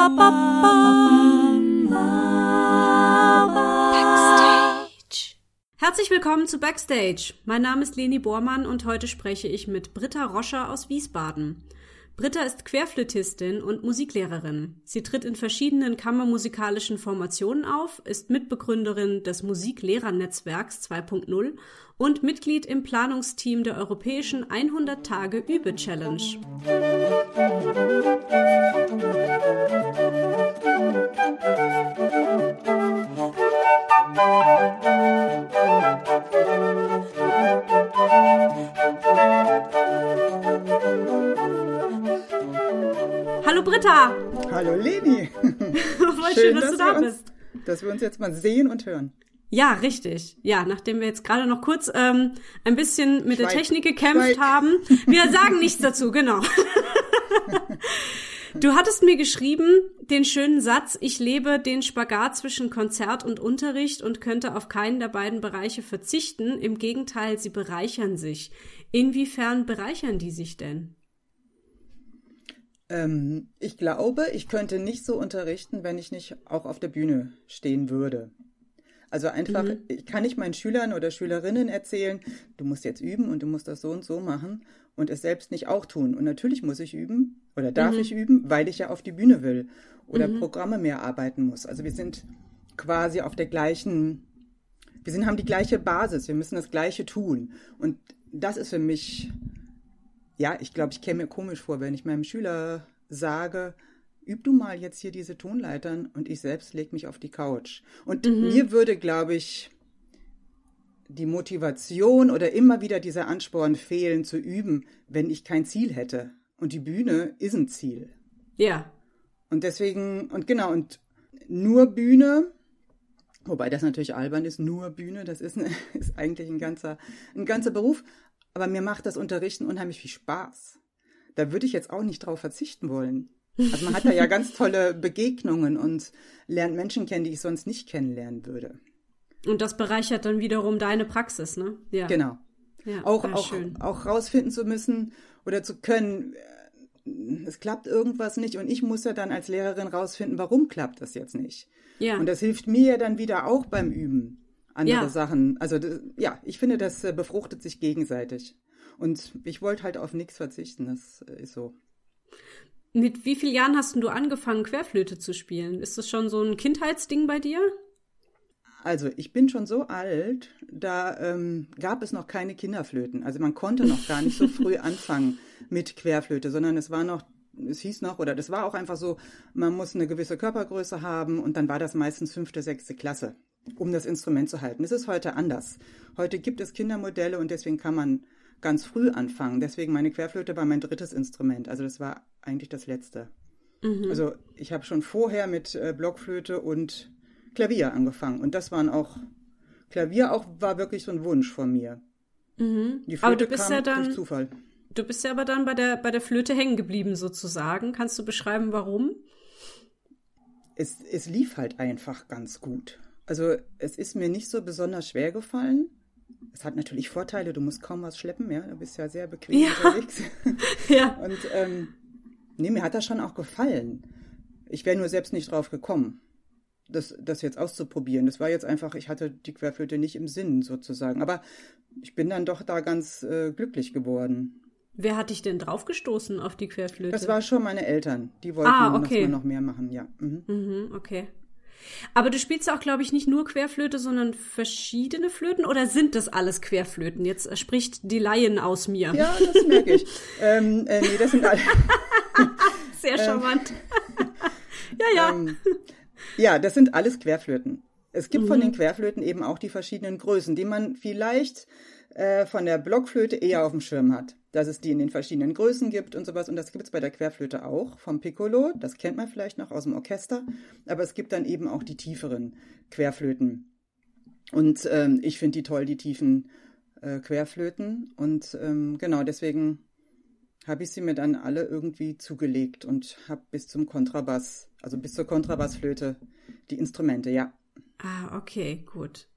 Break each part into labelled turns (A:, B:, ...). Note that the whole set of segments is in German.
A: Backstage. Herzlich willkommen zu Backstage. Mein Name ist Leni Bormann und heute spreche ich mit Britta Roscher aus Wiesbaden. Britta ist Querflötistin und Musiklehrerin. Sie tritt in verschiedenen kammermusikalischen Formationen auf, ist Mitbegründerin des Musiklehrernetzwerks 2.0 und Mitglied im Planungsteam der europäischen 100 Tage Übe Challenge. Hallo Britta!
B: Hallo Leni!
A: Voll schön, schön dass, dass, du da
B: uns,
A: bist.
B: Dass wir uns jetzt mal sehen und hören.
A: Ja, richtig. Ja, nachdem wir jetzt gerade noch kurz ähm, ein bisschen mit Schweig. der Technik gekämpft Schweig. haben. Wir sagen nichts dazu, genau. Du hattest mir geschrieben den schönen Satz, ich lebe den Spagat zwischen Konzert und Unterricht und könnte auf keinen der beiden Bereiche verzichten. Im Gegenteil, sie bereichern sich. Inwiefern bereichern die sich denn?
B: Ähm, ich glaube, ich könnte nicht so unterrichten, wenn ich nicht auch auf der Bühne stehen würde. Also einfach, mhm. ich kann nicht meinen Schülern oder Schülerinnen erzählen, du musst jetzt üben und du musst das so und so machen und es selbst nicht auch tun. Und natürlich muss ich üben oder darf mhm. ich üben, weil ich ja auf die Bühne will oder mhm. Programme mehr arbeiten muss. Also wir sind quasi auf der gleichen, wir sind, haben die gleiche Basis, wir müssen das Gleiche tun. Und das ist für mich, ja, ich glaube, ich käme mir komisch vor, wenn ich meinem Schüler sage, üb du mal jetzt hier diese Tonleitern und ich selbst leg mich auf die Couch. Und mhm. mir würde, glaube ich, die Motivation oder immer wieder dieser Ansporn fehlen zu üben, wenn ich kein Ziel hätte. Und die Bühne ist ein Ziel.
A: Ja.
B: Und deswegen, und genau, und nur Bühne, wobei das natürlich albern ist, nur Bühne, das ist, eine, ist eigentlich ein ganzer, ein ganzer Beruf. Aber mir macht das Unterrichten unheimlich viel Spaß. Da würde ich jetzt auch nicht drauf verzichten wollen. Also man hat da ja ganz tolle Begegnungen und lernt Menschen kennen, die ich sonst nicht kennenlernen würde.
A: Und das bereichert dann wiederum deine Praxis, ne?
B: Ja. Genau. Ja, auch, auch, schön. auch rausfinden zu müssen oder zu können, äh, es klappt irgendwas nicht und ich muss ja dann als Lehrerin rausfinden, warum klappt das jetzt nicht. Ja. Und das hilft mir ja dann wieder auch beim Üben andere ja. Sachen. Also ja, ich finde, das äh, befruchtet sich gegenseitig. Und ich wollte halt auf nichts verzichten, das äh, ist so.
A: Mit wie vielen Jahren hast du angefangen, Querflöte zu spielen? Ist das schon so ein Kindheitsding bei dir?
B: Also ich bin schon so alt, da ähm, gab es noch keine Kinderflöten. Also man konnte noch gar nicht so früh anfangen mit Querflöte, sondern es war noch, es hieß noch, oder das war auch einfach so, man muss eine gewisse Körpergröße haben und dann war das meistens fünfte, sechste Klasse, um das Instrument zu halten. Es ist heute anders. Heute gibt es Kindermodelle und deswegen kann man ganz früh anfangen. Deswegen meine Querflöte war mein drittes Instrument. Also das war eigentlich das letzte. Mhm. Also ich habe schon vorher mit äh, Blockflöte und Klavier angefangen. Und das waren auch, Klavier auch war wirklich so ein Wunsch von mir.
A: Mhm. Die Flöte aber du bist kam ja dann, durch Zufall. Du bist ja aber dann bei der, bei der Flöte hängen geblieben sozusagen. Kannst du beschreiben, warum?
B: Es, es lief halt einfach ganz gut. Also es ist mir nicht so besonders schwer gefallen. Es hat natürlich Vorteile, du musst kaum was schleppen, ja. Du bist ja sehr bequem ja. unterwegs. ja. Und ähm, nee, mir hat das schon auch gefallen. Ich wäre nur selbst nicht drauf gekommen, das, das jetzt auszuprobieren. Das war jetzt einfach, ich hatte die Querflöte nicht im Sinn sozusagen. Aber ich bin dann doch da ganz äh, glücklich geworden.
A: Wer hat dich denn draufgestoßen auf die Querflöte?
B: Das war schon meine Eltern. Die wollten, ah, okay. dass man noch mehr machen, ja.
A: Mhm. Mhm, okay. Aber du spielst auch, glaube ich, nicht nur Querflöte, sondern verschiedene Flöten oder sind das alles Querflöten? Jetzt spricht die Laien aus mir.
B: Ja, das merke ich. ähm, äh, nee, das sind alle.
A: Sehr ähm, charmant. ja, ja. Ähm,
B: ja, das sind alles Querflöten. Es gibt mhm. von den Querflöten eben auch die verschiedenen Größen, die man vielleicht äh, von der Blockflöte eher auf dem Schirm hat. Dass es die in den verschiedenen Größen gibt und sowas. Und das gibt es bei der Querflöte auch vom Piccolo. Das kennt man vielleicht noch aus dem Orchester. Aber es gibt dann eben auch die tieferen Querflöten. Und ähm, ich finde die toll, die tiefen äh, Querflöten. Und ähm, genau deswegen habe ich sie mir dann alle irgendwie zugelegt und habe bis zum Kontrabass, also bis zur Kontrabassflöte, die Instrumente, ja.
A: Ah, okay, gut.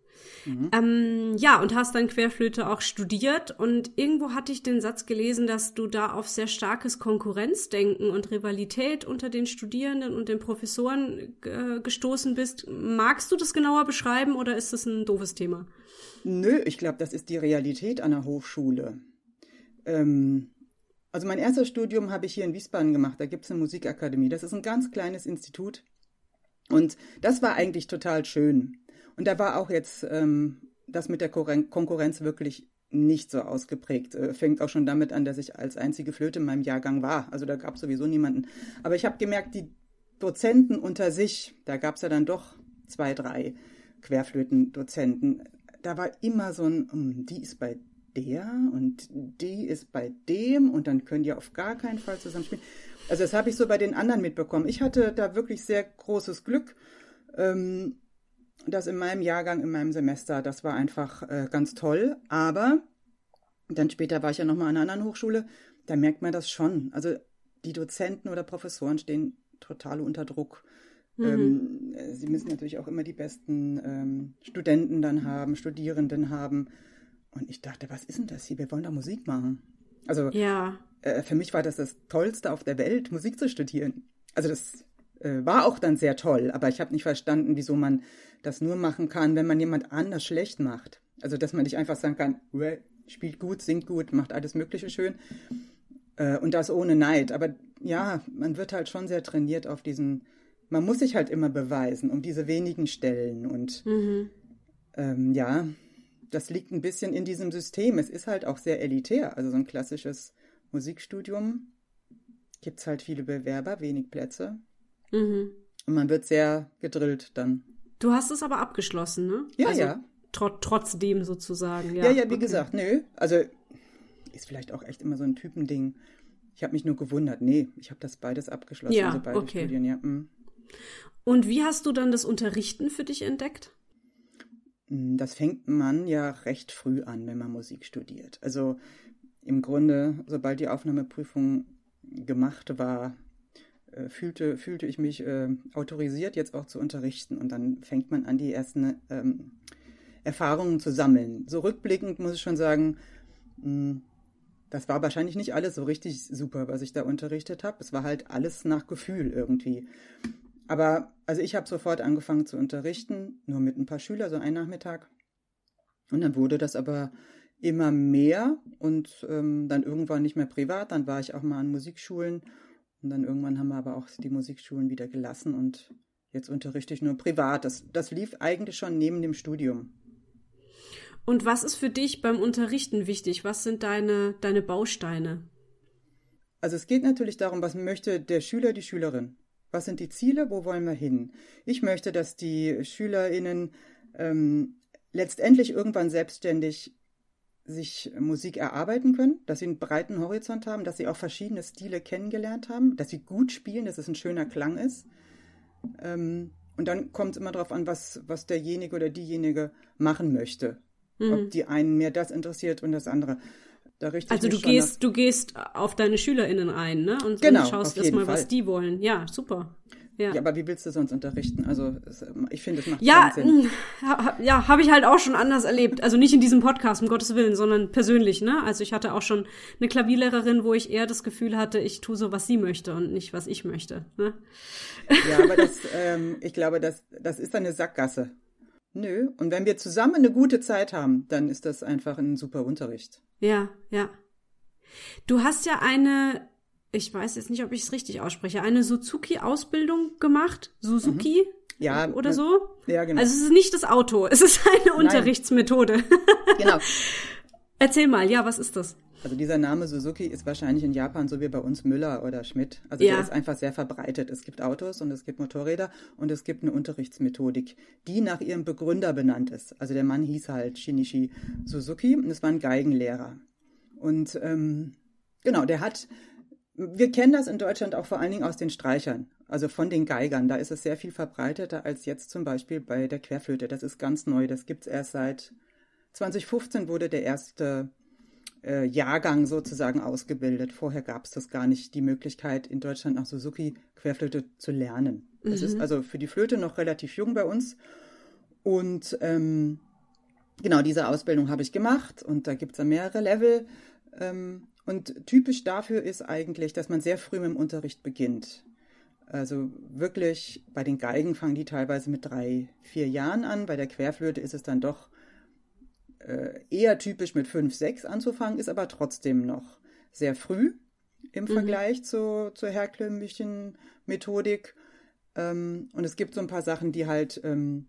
A: Mhm. Ähm, ja, und hast dann Querflöte auch studiert und irgendwo hatte ich den Satz gelesen, dass du da auf sehr starkes Konkurrenzdenken und Rivalität unter den Studierenden und den Professoren äh, gestoßen bist. Magst du das genauer beschreiben oder ist das ein doofes Thema?
B: Nö, ich glaube, das ist die Realität an der Hochschule. Ähm, also mein erstes Studium habe ich hier in Wiesbaden gemacht. Da gibt es eine Musikakademie. Das ist ein ganz kleines Institut. Und das war eigentlich total schön. Und da war auch jetzt ähm, das mit der Konkurrenz wirklich nicht so ausgeprägt. Äh, fängt auch schon damit an, dass ich als einzige Flöte in meinem Jahrgang war. Also da gab es sowieso niemanden. Aber ich habe gemerkt, die Dozenten unter sich, da gab es ja dann doch zwei, drei Querflötendozenten. Da war immer so ein, hm, die ist bei der und die ist bei dem und dann können die auf gar keinen Fall zusammen spielen. Also das habe ich so bei den anderen mitbekommen. Ich hatte da wirklich sehr großes Glück. Ähm, das in meinem Jahrgang, in meinem Semester, das war einfach äh, ganz toll. Aber dann später war ich ja nochmal an einer anderen Hochschule, da merkt man das schon. Also die Dozenten oder Professoren stehen total unter Druck. Mhm. Ähm, sie müssen natürlich auch immer die besten ähm, Studenten dann haben, Studierenden haben. Und ich dachte, was ist denn das hier? Wir wollen da Musik machen. Also ja. äh, für mich war das das Tollste auf der Welt, Musik zu studieren. Also das äh, war auch dann sehr toll, aber ich habe nicht verstanden, wieso man das nur machen kann, wenn man jemand anders schlecht macht. Also dass man nicht einfach sagen kann, spielt gut, singt gut, macht alles Mögliche schön. Äh, und das ohne Neid. Aber ja, man wird halt schon sehr trainiert auf diesen, man muss sich halt immer beweisen, um diese wenigen Stellen. Und mhm. ähm, ja, das liegt ein bisschen in diesem System. Es ist halt auch sehr elitär. Also so ein klassisches Musikstudium gibt es halt viele Bewerber, wenig Plätze. Mhm. Und man wird sehr gedrillt dann.
A: Du hast es aber abgeschlossen, ne?
B: Ja, also, ja.
A: Tr trotzdem sozusagen, ja.
B: Ja, ja, wie okay. gesagt, nö. Also ist vielleicht auch echt immer so ein Typending. Ich habe mich nur gewundert. Nee, ich habe das beides abgeschlossen, ja, also beide okay. Studien, ja. Mhm.
A: Und wie hast du dann das Unterrichten für dich entdeckt?
B: Hm, das fängt man ja recht früh an, wenn man Musik studiert. Also im Grunde, sobald die Aufnahmeprüfung gemacht war, fühlte, fühlte ich mich äh, autorisiert, jetzt auch zu unterrichten. Und dann fängt man an, die ersten ähm, Erfahrungen zu sammeln. So rückblickend muss ich schon sagen, mh, hm, das war wahrscheinlich nicht alles so richtig super, was ich da unterrichtet habe. Es war halt alles nach Gefühl irgendwie. Aber also ich habe sofort angefangen zu unterrichten, nur mit ein paar Schülern, so einen Nachmittag. Und dann wurde das aber immer mehr und ähm, dann irgendwann nicht mehr privat. Dann war ich auch mal an Musikschulen und dann irgendwann haben wir aber auch die Musikschulen wieder gelassen und jetzt unterrichte ich nur privat. Das, das lief eigentlich schon neben dem Studium.
A: Und was ist für dich beim Unterrichten wichtig? Was sind deine, deine Bausteine?
B: Also es geht natürlich darum, was möchte der Schüler, die Schülerin? Was sind die Ziele? Wo wollen wir hin? Ich möchte, dass die SchülerInnen ähm, letztendlich irgendwann selbstständig sich Musik erarbeiten können, dass sie einen breiten Horizont haben, dass sie auch verschiedene Stile kennengelernt haben, dass sie gut spielen, dass es ein schöner Klang ist. Ähm, und dann kommt es immer darauf an, was, was derjenige oder diejenige machen möchte. Mhm. Ob die einen mehr das interessiert und das andere.
A: Da also du gehst, du gehst auf deine SchülerInnen ein, ne? Und, genau, und schaust erstmal, was die wollen. Ja, super.
B: Ja. ja. aber wie willst du sonst unterrichten? Also ich finde, es macht
A: ja,
B: keinen Sinn.
A: Ha, ja, habe ich halt auch schon anders erlebt. Also nicht in diesem Podcast, um Gottes Willen, sondern persönlich. Ne? Also ich hatte auch schon eine Klavierlehrerin, wo ich eher das Gefühl hatte, ich tue so, was sie möchte und nicht, was ich möchte. Ne?
B: Ja, aber das, ähm, ich glaube, das, das ist eine Sackgasse. Nö. Und wenn wir zusammen eine gute Zeit haben, dann ist das einfach ein super Unterricht.
A: Ja, ja. Du hast ja eine ich weiß jetzt nicht, ob ich es richtig ausspreche, eine Suzuki-Ausbildung gemacht. Suzuki? Mhm. Ja. Oder äh, so? Ja, genau. Also es ist nicht das Auto, es ist eine Nein. Unterrichtsmethode. genau. Erzähl mal, ja, was ist das?
B: Also dieser Name Suzuki ist wahrscheinlich in Japan so wie bei uns Müller oder Schmidt. Also ja. der ist einfach sehr verbreitet. Es gibt Autos und es gibt Motorräder und es gibt eine Unterrichtsmethodik, die nach ihrem Begründer benannt ist. Also der Mann hieß halt Shinichi Suzuki und es war ein Geigenlehrer. Und ähm, genau, der hat wir kennen das in Deutschland auch vor allen Dingen aus den Streichern, also von den Geigern. Da ist es sehr viel verbreiteter als jetzt zum Beispiel bei der Querflöte. Das ist ganz neu. Das gibt es erst seit 2015 wurde der erste äh, Jahrgang sozusagen ausgebildet. Vorher gab es das gar nicht, die Möglichkeit in Deutschland nach Suzuki Querflöte zu lernen. Das mhm. ist also für die Flöte noch relativ jung bei uns. Und ähm, genau, diese Ausbildung habe ich gemacht und da gibt es ja mehrere Level. Ähm, und typisch dafür ist eigentlich, dass man sehr früh mit dem Unterricht beginnt. Also wirklich, bei den Geigen fangen die teilweise mit drei, vier Jahren an. Bei der Querflöte ist es dann doch äh, eher typisch mit fünf, sechs anzufangen, ist aber trotzdem noch sehr früh im mhm. Vergleich zu, zur herkömmlichen Methodik. Ähm, und es gibt so ein paar Sachen, die halt ähm,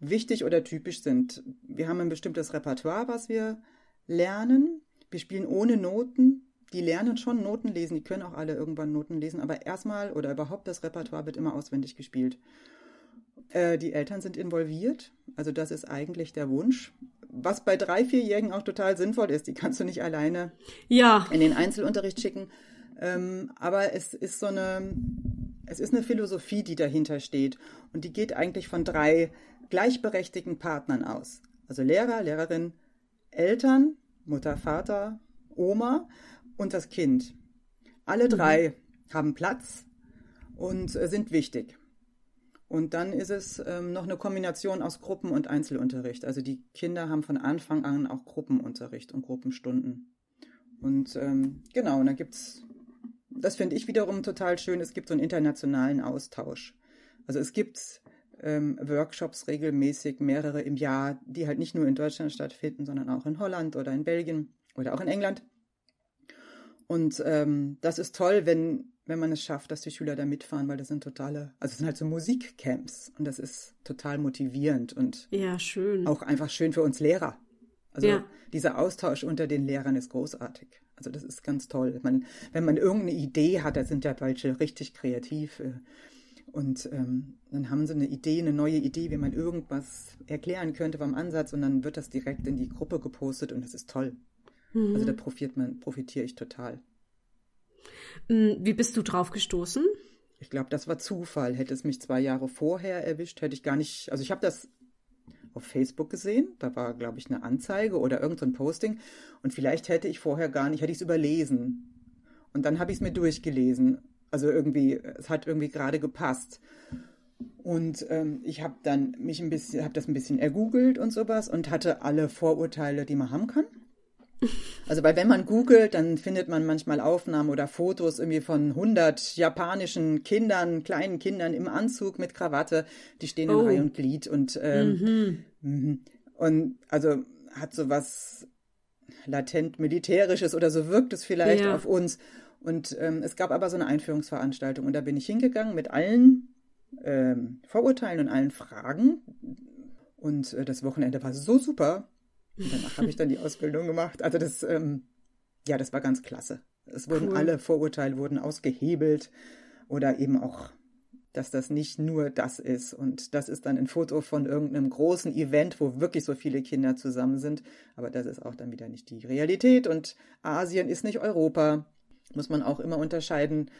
B: wichtig oder typisch sind. Wir haben ein bestimmtes Repertoire, was wir lernen. Wir spielen ohne Noten. Die lernen schon Noten lesen, die können auch alle irgendwann Noten lesen, aber erstmal oder überhaupt das Repertoire wird immer auswendig gespielt. Äh, die Eltern sind involviert, also das ist eigentlich der Wunsch. Was bei drei, vierjährigen auch total sinnvoll ist, die kannst du nicht alleine ja. in den Einzelunterricht schicken. Ähm, aber es ist so eine, es ist eine Philosophie, die dahinter steht. Und die geht eigentlich von drei gleichberechtigten Partnern aus. Also Lehrer, Lehrerin, Eltern, Mutter, Vater, Oma und das Kind. Alle mhm. drei haben Platz und äh, sind wichtig. Und dann ist es ähm, noch eine Kombination aus Gruppen- und Einzelunterricht. Also die Kinder haben von Anfang an auch Gruppenunterricht und Gruppenstunden. Und ähm, genau, und da gibt es, das finde ich wiederum total schön, es gibt so einen internationalen Austausch. Also es gibt ähm, Workshops regelmäßig, mehrere im Jahr, die halt nicht nur in Deutschland stattfinden, sondern auch in Holland oder in Belgien oder auch in England. Und ähm, das ist toll, wenn, wenn man es schafft, dass die Schüler da mitfahren, weil das sind totale, also es sind halt so Musikcamps und das ist total motivierend und
A: ja, schön.
B: auch einfach schön für uns Lehrer. Also ja. dieser Austausch unter den Lehrern ist großartig. Also das ist ganz toll. Man, wenn man irgendeine Idee hat, da sind ja welche richtig kreativ. Und ähm, dann haben sie eine Idee, eine neue Idee, wie man irgendwas erklären könnte beim Ansatz und dann wird das direkt in die Gruppe gepostet und das ist toll. Mhm. Also da profitiert man, profitiere ich total.
A: Mm, wie bist du drauf gestoßen?
B: Ich glaube, das war Zufall. Hätte es mich zwei Jahre vorher erwischt, hätte ich gar nicht. Also ich habe das auf Facebook gesehen. Da war, glaube ich, eine Anzeige oder irgendein so Posting. Und vielleicht hätte ich vorher gar nicht, hätte ich es überlesen. Und dann habe ich es mir durchgelesen. Also irgendwie, es hat irgendwie gerade gepasst. Und ähm, ich habe dann mich ein bisschen, habe das ein bisschen ergoogelt und sowas und hatte alle Vorurteile, die man haben kann. Also, weil wenn man googelt, dann findet man manchmal Aufnahmen oder Fotos irgendwie von 100 japanischen Kindern, kleinen Kindern im Anzug mit Krawatte, die stehen in oh. Reihe und Glied und ähm, mhm. mhm. und also hat so was latent militärisches oder so wirkt es vielleicht ja. auf uns. Und ähm, es gab aber so eine Einführungsveranstaltung und da bin ich hingegangen mit allen ähm, Vorurteilen und allen Fragen. Und äh, das Wochenende war so super. Und danach habe ich dann die Ausbildung gemacht. Also das, ähm, ja, das war ganz klasse. Es wurden cool. alle Vorurteile wurden ausgehebelt oder eben auch, dass das nicht nur das ist. Und das ist dann ein Foto von irgendeinem großen Event, wo wirklich so viele Kinder zusammen sind. Aber das ist auch dann wieder nicht die Realität. Und Asien ist nicht Europa muss man auch immer unterscheiden,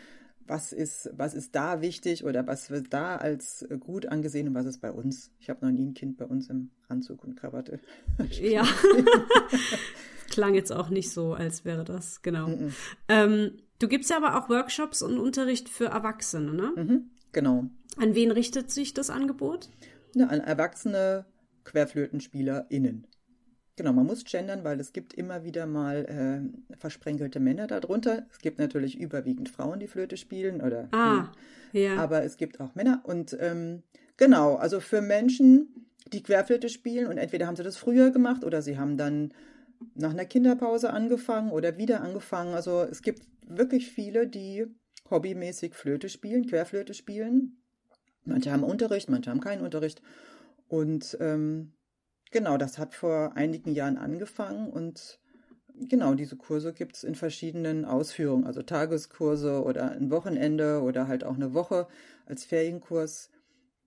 B: was ist, was ist da wichtig oder was wird da als gut angesehen und was ist bei uns. Ich habe noch nie ein Kind bei uns im Anzug und Krawatte.
A: ja. Klang jetzt auch nicht so, als wäre das, genau. Mm -mm. Ähm, du gibst ja aber auch Workshops und Unterricht für Erwachsene, ne?
B: Mhm, genau.
A: An wen richtet sich das Angebot?
B: Ja, an erwachsene QuerflötenspielerInnen. Genau, man muss gendern, weil es gibt immer wieder mal äh, versprenkelte Männer darunter. Es gibt natürlich überwiegend Frauen, die Flöte spielen oder
A: ah,
B: ja. aber es gibt auch Männer und ähm, genau, also für Menschen, die Querflöte spielen und entweder haben sie das früher gemacht oder sie haben dann nach einer Kinderpause angefangen oder wieder angefangen. Also es gibt wirklich viele, die hobbymäßig Flöte spielen, Querflöte spielen. Manche haben Unterricht, manche haben keinen Unterricht und ähm, Genau, das hat vor einigen Jahren angefangen und genau, diese Kurse gibt es in verschiedenen Ausführungen, also Tageskurse oder ein Wochenende oder halt auch eine Woche als Ferienkurs.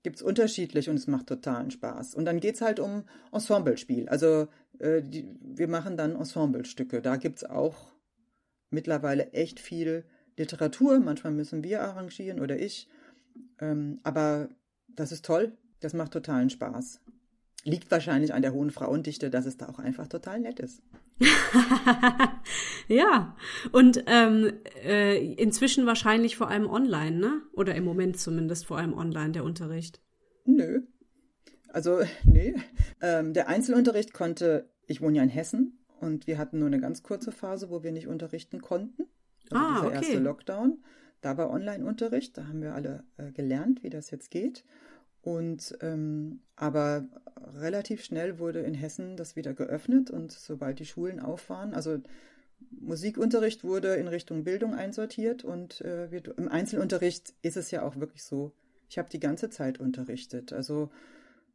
B: Gibt es unterschiedlich und es macht totalen Spaß. Und dann geht es halt um Ensemblespiel. Also äh, die, wir machen dann Ensemblestücke. Da gibt es auch mittlerweile echt viel Literatur. Manchmal müssen wir arrangieren oder ich. Ähm, aber das ist toll. Das macht totalen Spaß liegt wahrscheinlich an der hohen Frauendichte, dass es da auch einfach total nett ist.
A: ja, und ähm, äh, inzwischen wahrscheinlich vor allem online, ne? Oder im Moment zumindest vor allem online der Unterricht.
B: Nö. Also, nee. Ähm, der Einzelunterricht konnte, ich wohne ja in Hessen und wir hatten nur eine ganz kurze Phase, wo wir nicht unterrichten konnten. Also ah, dieser okay. erste Lockdown. Da war Online-Unterricht, da haben wir alle äh, gelernt, wie das jetzt geht. Und ähm, aber relativ schnell wurde in Hessen das wieder geöffnet und sobald die Schulen auf waren, also Musikunterricht wurde in Richtung Bildung einsortiert und äh, wir, im Einzelunterricht ist es ja auch wirklich so. Ich habe die ganze Zeit unterrichtet. Also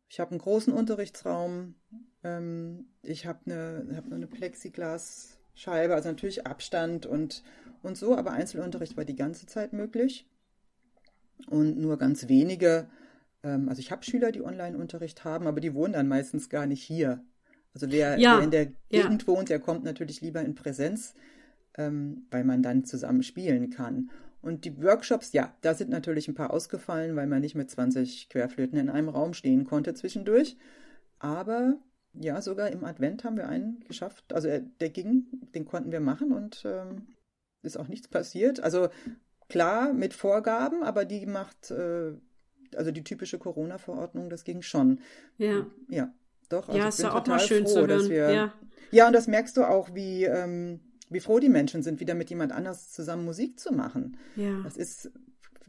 B: ich habe einen großen Unterrichtsraum, ähm, ich habe eine, hab eine Plexiglasscheibe, also natürlich Abstand und, und so, aber Einzelunterricht war die ganze Zeit möglich. Und nur ganz wenige, ähm, also ich habe Schüler, die Online-Unterricht haben, aber die wohnen dann meistens gar nicht hier. Also wer, ja, wer in der Gegend ja. wohnt, der kommt natürlich lieber in Präsenz, ähm, weil man dann zusammen spielen kann. Und die Workshops, ja, da sind natürlich ein paar ausgefallen, weil man nicht mit 20 Querflöten in einem Raum stehen konnte zwischendurch. Aber ja, sogar im Advent haben wir einen geschafft. Also der ging, den konnten wir machen und ähm, ist auch nichts passiert. Also klar mit Vorgaben, aber die macht, äh, also die typische Corona-Verordnung, das ging schon.
A: Ja.
B: Ja, doch.
A: Also ja, ist ja auch mal schön froh, zu hören.
B: Wir, ja. ja, und das merkst du auch, wie, ähm, wie froh die Menschen sind, wieder mit jemand anders zusammen Musik zu machen.
A: Ja.
B: Das ist,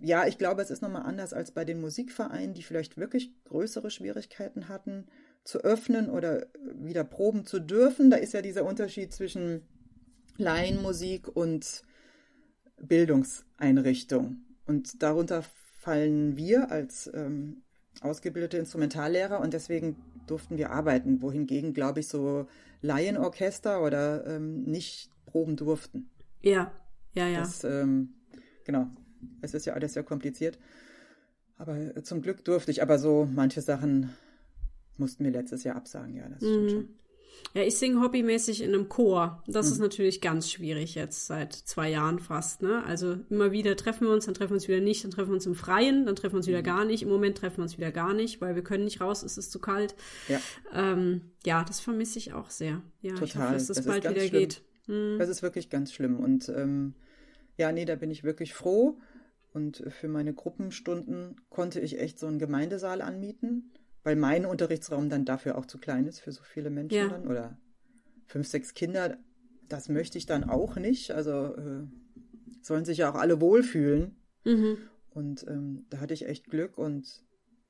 B: ja, ich glaube, es ist nochmal anders als bei den Musikvereinen, die vielleicht wirklich größere Schwierigkeiten hatten, zu öffnen oder wieder proben zu dürfen. Da ist ja dieser Unterschied zwischen Laienmusik und Bildungseinrichtung. Und darunter fallen wir als ähm, ausgebildete Instrumentallehrer und deswegen durften wir arbeiten, wohingegen, glaube ich, so Laienorchester oder ähm, nicht proben durften.
A: Ja, ja, ja.
B: Das, ähm, genau. Es ist ja alles sehr kompliziert. Aber äh, zum Glück durfte ich, aber so manche Sachen mussten wir letztes Jahr absagen, ja, das stimmt mhm. schon.
A: Ja, ich singe hobbymäßig in einem Chor. Das mhm. ist natürlich ganz schwierig jetzt seit zwei Jahren fast. Ne? Also immer wieder treffen wir uns, dann treffen wir uns wieder nicht, dann treffen wir uns im Freien, dann treffen wir uns wieder mhm. gar nicht. Im Moment treffen wir uns wieder gar nicht, weil wir können nicht raus, es ist zu kalt.
B: Ja,
A: ähm, ja das vermisse ich auch sehr. Ja,
B: Total.
A: ich hoffe, dass das,
B: das
A: bald wieder
B: schlimm.
A: geht.
B: Mhm. Das ist wirklich ganz schlimm. Und ähm, ja, nee, da bin ich wirklich froh. Und für meine Gruppenstunden konnte ich echt so einen Gemeindesaal anmieten weil mein Unterrichtsraum dann dafür auch zu klein ist für so viele Menschen ja. dann oder fünf, sechs Kinder. Das möchte ich dann auch nicht. Also äh, sollen sich ja auch alle wohlfühlen.
A: Mhm.
B: Und ähm, da hatte ich echt Glück und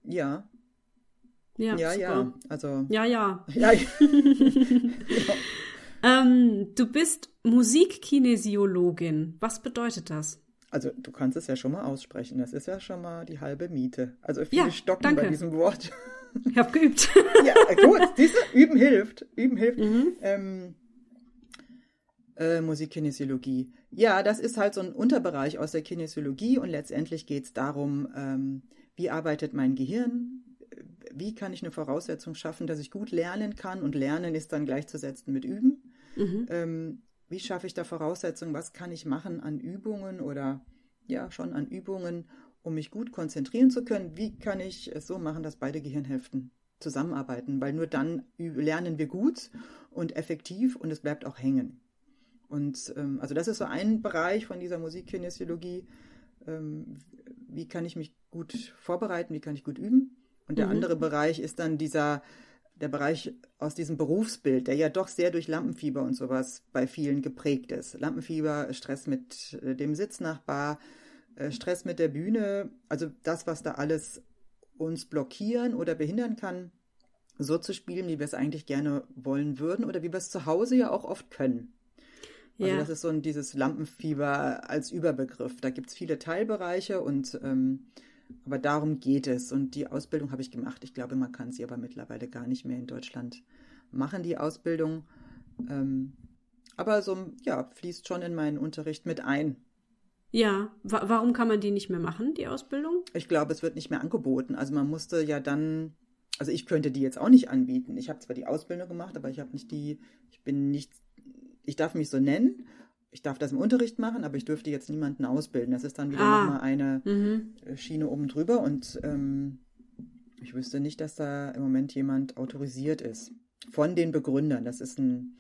B: ja.
A: Ja,
B: ja, ja. Also.
A: Ja, ja.
B: ja, ja.
A: ähm, du bist Musikkinesiologin. Was bedeutet das?
B: Also du kannst es ja schon mal aussprechen. Das ist ja schon mal die halbe Miete. Also viele
A: ja,
B: stocken
A: danke.
B: bei diesem Wort.
A: Ich habe geübt.
B: ja, gut, diese Üben hilft. Üben hilft. Mhm. Ähm, äh, Musikkinesiologie. Ja, das ist halt so ein Unterbereich aus der Kinesiologie und letztendlich geht es darum, ähm, wie arbeitet mein Gehirn, wie kann ich eine Voraussetzung schaffen, dass ich gut lernen kann und Lernen ist dann gleichzusetzen mit Üben. Mhm. Ähm, wie schaffe ich da Voraussetzungen, was kann ich machen an Übungen oder ja, schon an Übungen, um mich gut konzentrieren zu können, wie kann ich es so machen, dass beide Gehirnhälften zusammenarbeiten, weil nur dann lernen wir gut und effektiv und es bleibt auch hängen. Und ähm, also das ist so ein Bereich von dieser Musikkinesiologie. Ähm, wie kann ich mich gut vorbereiten, wie kann ich gut üben? Und der mhm. andere Bereich ist dann dieser, der Bereich aus diesem Berufsbild, der ja doch sehr durch Lampenfieber und sowas bei vielen geprägt ist. Lampenfieber, Stress mit äh, dem Sitznachbar, äh, Stress mit der Bühne, also das, was da alles uns blockieren oder behindern kann, so zu spielen, wie wir es eigentlich gerne wollen würden oder wie wir es zu Hause ja auch oft können. Also ja. das ist so ein, dieses Lampenfieber als Überbegriff. Da gibt es viele Teilbereiche und ähm, aber darum geht es. Und die Ausbildung habe ich gemacht. Ich glaube, man kann sie aber mittlerweile gar nicht mehr in Deutschland machen, die Ausbildung. Ähm, aber so, ja, fließt schon in meinen Unterricht mit ein.
A: Ja, wa warum kann man die nicht mehr machen, die Ausbildung?
B: Ich glaube, es wird nicht mehr angeboten. Also man musste ja dann, also ich könnte die jetzt auch nicht anbieten. Ich habe zwar die Ausbildung gemacht, aber ich habe nicht die, ich bin nicht, ich darf mich so nennen. Ich darf das im Unterricht machen, aber ich dürfte jetzt niemanden ausbilden. Das ist dann wieder ah. nochmal eine mhm. Schiene oben drüber und ähm, ich wüsste nicht, dass da im Moment jemand autorisiert ist. Von den Begründern. Das ist ein,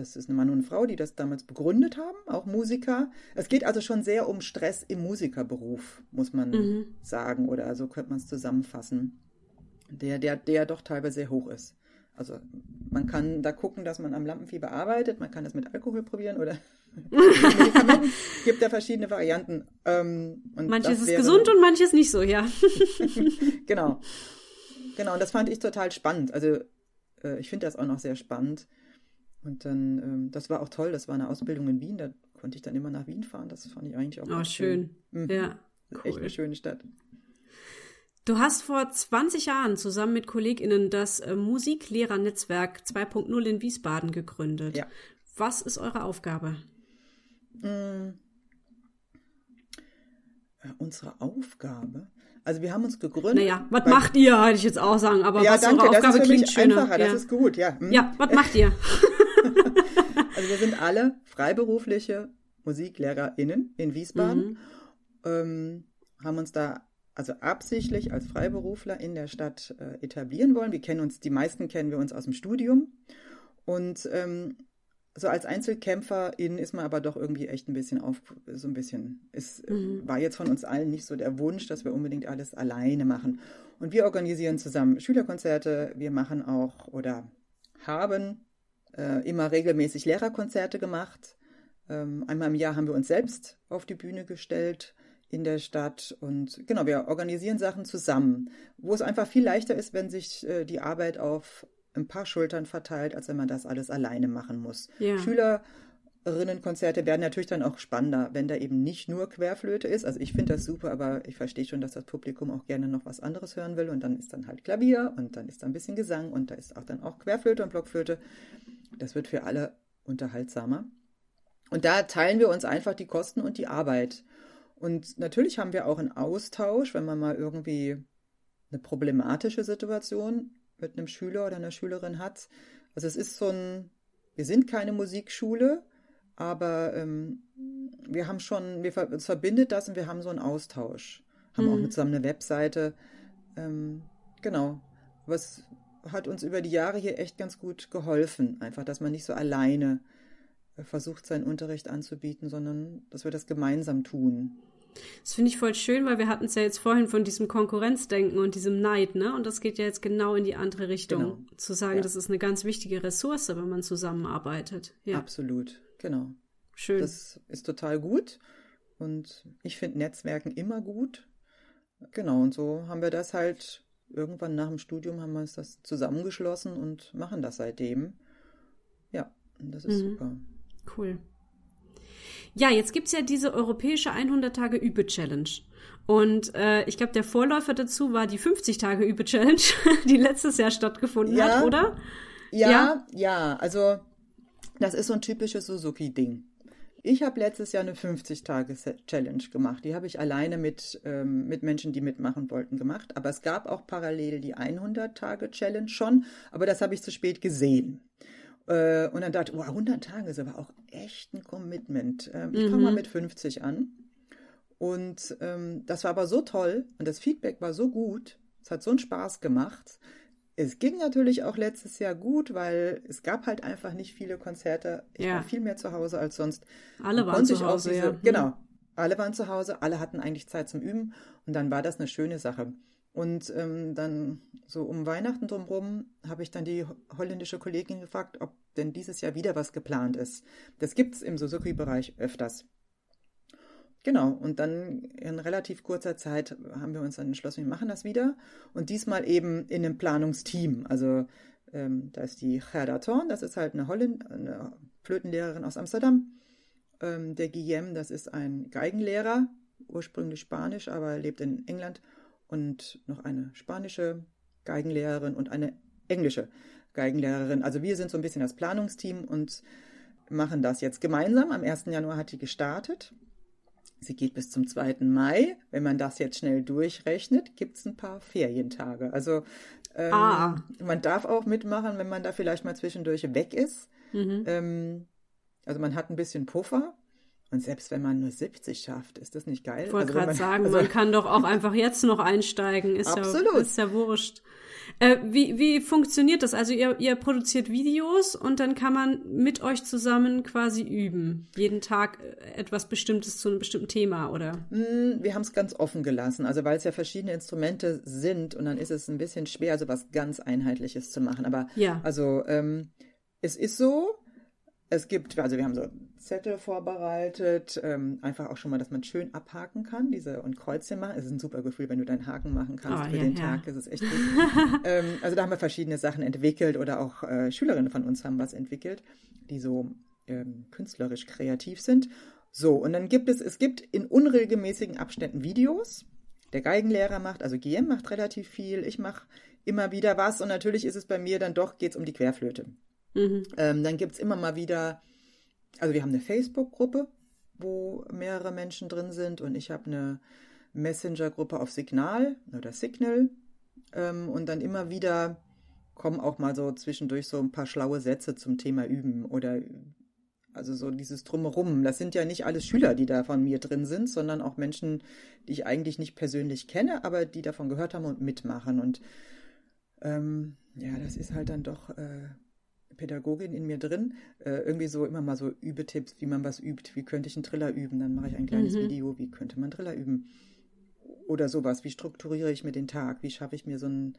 B: das ist ein Mann und eine Frau, die das damals begründet haben, auch Musiker. Es geht also schon sehr um Stress im Musikerberuf, muss man mhm. sagen, oder so könnte man es zusammenfassen. der, der, der doch teilweise sehr hoch ist. Also man kann da gucken, dass man am Lampenfieber arbeitet, man kann das mit Alkohol probieren oder Medikamenten. gibt da verschiedene Varianten.
A: Ähm, manches ist gesund und manches nicht so, ja.
B: genau. Genau, und das fand ich total spannend. Also äh, ich finde das auch noch sehr spannend. Und dann, ähm, das war auch toll, das war eine Ausbildung in Wien, da konnte ich dann immer nach Wien fahren. Das fand ich eigentlich auch
A: oh, schön. schön. Mhm. Ja,
B: cool. Echt eine schöne Stadt.
A: Du hast vor 20 Jahren zusammen mit KollegInnen das äh, Musiklehrernetzwerk 2.0 in Wiesbaden gegründet. Ja. Was ist eure Aufgabe?
B: Äh, unsere Aufgabe? Also wir haben uns gegründet.
A: Naja, was macht ihr, hätte ich jetzt auch sagen, aber
B: ja,
A: was
B: danke,
A: eure Aufgabe
B: das ist
A: klingt schöner.
B: Einfacher,
A: ja.
B: das ist gut, ja.
A: Hm. Ja, was macht ihr?
B: also wir sind alle freiberufliche MusiklehrerInnen in Wiesbaden. Mhm. Ähm, haben uns da also absichtlich als Freiberufler in der Stadt äh, etablieren wollen. Wir kennen uns, die meisten kennen wir uns aus dem Studium. Und ähm, so als Einzelkämpferin ist man aber doch irgendwie echt ein bisschen auf, so ein bisschen, es mhm. war jetzt von uns allen nicht so der Wunsch, dass wir unbedingt alles alleine machen. Und wir organisieren zusammen Schülerkonzerte, wir machen auch oder haben äh, immer regelmäßig Lehrerkonzerte gemacht. Ähm, einmal im Jahr haben wir uns selbst auf die Bühne gestellt in der Stadt. Und genau, wir organisieren Sachen zusammen, wo es einfach viel leichter ist, wenn sich äh, die Arbeit auf ein paar Schultern verteilt, als wenn man das alles alleine machen muss. Ja. Schülerinnenkonzerte werden natürlich dann auch spannender, wenn da eben nicht nur Querflöte ist. Also ich finde das super, aber ich verstehe schon, dass das Publikum auch gerne noch was anderes hören will. Und dann ist dann halt Klavier und dann ist da ein bisschen Gesang und da ist auch dann auch Querflöte und Blockflöte. Das wird für alle unterhaltsamer. Und da teilen wir uns einfach die Kosten und die Arbeit. Und natürlich haben wir auch einen Austausch, wenn man mal irgendwie eine problematische Situation mit einem Schüler oder einer Schülerin hat. Also es ist so ein, wir sind keine Musikschule, aber ähm, wir haben schon, wir, uns verbindet das und wir haben so einen Austausch. Haben mhm. auch zusammen eine Webseite. Ähm, genau. Was hat uns über die Jahre hier echt ganz gut geholfen. Einfach, dass man nicht so alleine versucht, seinen Unterricht anzubieten, sondern dass wir das gemeinsam tun.
A: Das finde ich voll schön, weil wir hatten es ja jetzt vorhin von diesem Konkurrenzdenken und diesem Neid, ne? Und das geht ja jetzt genau in die andere Richtung. Genau. Zu sagen, ja. das ist eine ganz wichtige Ressource, wenn man zusammenarbeitet.
B: Ja. Absolut, genau.
A: Schön.
B: Das ist total gut. Und ich finde Netzwerken immer gut. Genau, und so haben wir das halt irgendwann nach dem Studium haben wir uns das zusammengeschlossen und machen das seitdem. Ja, das ist mhm. super.
A: Cool. Ja, jetzt gibt's ja diese europäische 100 Tage Übe-Challenge. Und äh, ich glaube, der Vorläufer dazu war die 50 Tage Übe-Challenge, die letztes Jahr stattgefunden ja, hat, oder?
B: Ja, ja, ja, also das ist so ein typisches Suzuki-Ding. Ich habe letztes Jahr eine 50-Tage-Challenge gemacht. Die habe ich alleine mit, ähm, mit Menschen, die mitmachen wollten, gemacht. Aber es gab auch parallel die 100-Tage-Challenge schon, aber das habe ich zu spät gesehen. Äh, und dann dachte ich, oh, 100 Tage ist aber auch echt ein Commitment. Ähm, ich mhm. fange mal mit 50 an. Und ähm, das war aber so toll und das Feedback war so gut. Es hat so einen Spaß gemacht. Es ging natürlich auch letztes Jahr gut, weil es gab halt einfach nicht viele Konzerte. Ich ja. war viel mehr zu Hause als sonst.
A: Alle waren zu Hause, diese, ja.
B: Genau, alle waren zu Hause, alle hatten eigentlich Zeit zum Üben und dann war das eine schöne Sache. Und ähm, dann so um Weihnachten drumherum habe ich dann die holländische Kollegin gefragt, ob denn dieses Jahr wieder was geplant ist. Das gibt es im Suzuki-Bereich öfters. Genau, und dann in relativ kurzer Zeit haben wir uns dann entschlossen, wir machen das wieder. Und diesmal eben in einem Planungsteam. Also ähm, da ist die Gerda Thorn, das ist halt eine, Holländ eine Flötenlehrerin aus Amsterdam. Ähm, der Guillaume, das ist ein Geigenlehrer, ursprünglich Spanisch, aber lebt in England und noch eine spanische Geigenlehrerin und eine englische Geigenlehrerin. Also wir sind so ein bisschen das Planungsteam und machen das jetzt gemeinsam. Am 1. Januar hat die gestartet. Sie geht bis zum 2. Mai. Wenn man das jetzt schnell durchrechnet, gibt es ein paar Ferientage. Also ähm, ah. man darf auch mitmachen, wenn man da vielleicht mal zwischendurch weg ist. Mhm. Ähm, also man hat ein bisschen Puffer Und selbst wenn man nur 70 schafft, ist das nicht geil?
A: Ich wollte
B: also
A: gerade sagen, also, man kann doch auch einfach jetzt noch einsteigen. Ist absolut. Ja, ist ja wurscht. Äh, wie, wie funktioniert das? Also ihr, ihr produziert Videos und dann kann man mit euch zusammen quasi üben. Jeden Tag äh, etwas Bestimmtes zu einem bestimmten Thema, oder?
B: Mm, wir haben es ganz offen gelassen. Also weil es ja verschiedene Instrumente sind und dann ist es ein bisschen schwer, so was ganz Einheitliches zu machen. Aber ja. also ähm, es ist so, es gibt, also wir haben so Zettel vorbereitet, ähm, einfach auch schon mal, dass man schön abhaken kann, diese und Kreuzchen machen. Es ist ein super Gefühl, wenn du deinen Haken machen kannst oh, für ja, den ja. Tag. Das ist echt gut. ähm, also da haben wir verschiedene Sachen entwickelt oder auch äh, Schülerinnen von uns haben was entwickelt, die so ähm, künstlerisch kreativ sind. So, und dann gibt es, es gibt in unregelmäßigen Abständen Videos. Der Geigenlehrer macht, also GM macht relativ viel, ich mache immer wieder was und natürlich ist es bei mir dann doch, geht es um die Querflöte. Mhm. Ähm, dann gibt es immer mal wieder, also wir haben eine Facebook-Gruppe, wo mehrere Menschen drin sind und ich habe eine Messenger-Gruppe auf Signal oder Signal. Ähm, und dann immer wieder kommen auch mal so zwischendurch so ein paar schlaue Sätze zum Thema Üben oder also so dieses Drumherum. Das sind ja nicht alles Schüler, die da von mir drin sind, sondern auch Menschen, die ich eigentlich nicht persönlich kenne, aber die davon gehört haben und mitmachen. Und ähm, ja, das ist halt dann doch äh, Pädagogin in mir drin, äh, irgendwie so immer mal so Übetipps, wie man was übt. Wie könnte ich einen Triller üben? Dann mache ich ein kleines mhm. Video, wie könnte man Triller üben? Oder sowas, wie strukturiere ich mir den Tag? Wie schaffe ich mir so einen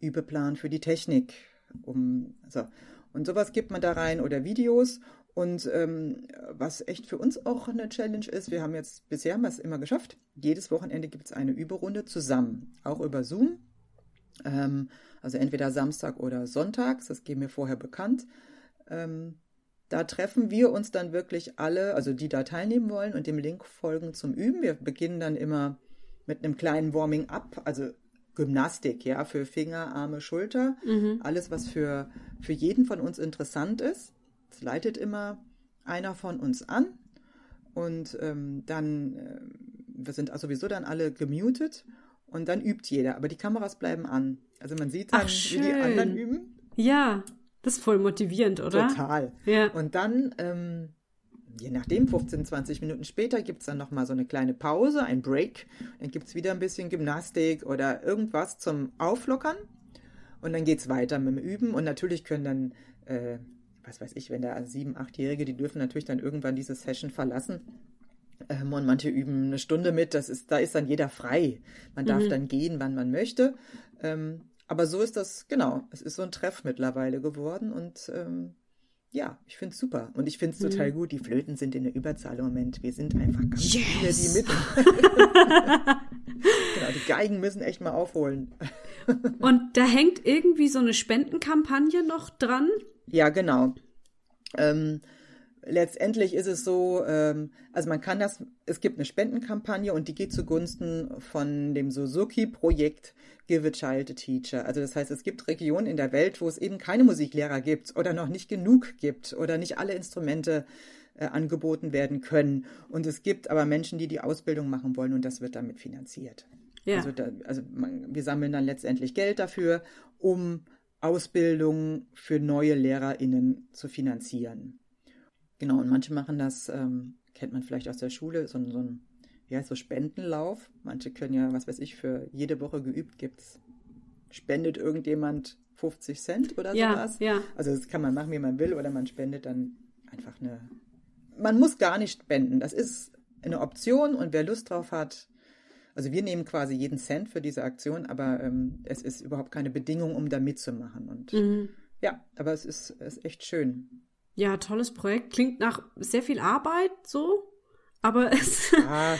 B: Übeplan für die Technik? Um, so. Und sowas gibt man da rein oder Videos. Und ähm, was echt für uns auch eine Challenge ist, wir haben jetzt bisher haben wir es immer geschafft. Jedes Wochenende gibt es eine Überrunde zusammen, auch über Zoom. Ähm, also entweder Samstag oder Sonntags, das geben wir vorher bekannt. Ähm, da treffen wir uns dann wirklich alle, also die da teilnehmen wollen und dem Link folgen zum Üben. Wir beginnen dann immer mit einem kleinen Warming-up, also Gymnastik, ja, für Finger, Arme, Schulter. Mhm. Alles, was für, für jeden von uns interessant ist. Das leitet immer einer von uns an. Und ähm, dann, äh, wir sind sowieso dann alle gemutet und dann übt jeder, aber die Kameras bleiben an. Also man sieht dann, Ach, wie die anderen üben.
A: Ja, das ist voll motivierend, oder?
B: Total. Ja. Und dann, ähm, je nachdem, 15, 20 Minuten später gibt es dann nochmal so eine kleine Pause, ein Break. Dann gibt es wieder ein bisschen Gymnastik oder irgendwas zum Auflockern. Und dann geht es weiter mit dem Üben. Und natürlich können dann, äh, was weiß ich, wenn da sieben, achtjährige, die dürfen natürlich dann irgendwann diese Session verlassen. Ähm, und manche üben eine Stunde mit, das ist, da ist dann jeder frei. Man darf mhm. dann gehen, wann man möchte. Ähm, aber so ist das, genau, es ist so ein Treff mittlerweile geworden und ähm, ja, ich finde es super. Und ich finde es mhm. total gut. Die Flöten sind in der Überzahl im Moment. Wir sind einfach ganz yes. viele, die mit. genau, die Geigen müssen echt mal aufholen.
A: und da hängt irgendwie so eine Spendenkampagne noch dran?
B: Ja, genau. Ähm, letztendlich ist es so, ähm, also man kann das, es gibt eine Spendenkampagne und die geht zugunsten von dem Suzuki-Projekt Give a Child a Teacher. Also das heißt, es gibt Regionen in der Welt, wo es eben keine Musiklehrer gibt oder noch nicht genug gibt oder nicht alle Instrumente äh, angeboten werden können. Und es gibt aber Menschen, die die Ausbildung machen wollen und das wird damit finanziert. Ja. Also, da, also man, wir sammeln dann letztendlich Geld dafür, um Ausbildung für neue LehrerInnen zu finanzieren. Genau, und manche machen das, ähm, kennt man vielleicht aus der Schule, so, so ein, wie heißt so Spendenlauf. Manche können ja, was weiß ich, für jede Woche geübt gibt's, spendet irgendjemand 50 Cent oder ja, sowas. Ja. Also das kann man machen, wie man will, oder man spendet dann einfach eine. Man muss gar nicht spenden. Das ist eine Option und wer Lust drauf hat, also wir nehmen quasi jeden Cent für diese Aktion, aber ähm, es ist überhaupt keine Bedingung, um da mitzumachen. Und mhm. ja, aber es ist, ist echt schön.
A: Ja, tolles Projekt. Klingt nach sehr viel Arbeit so, aber es. Ja,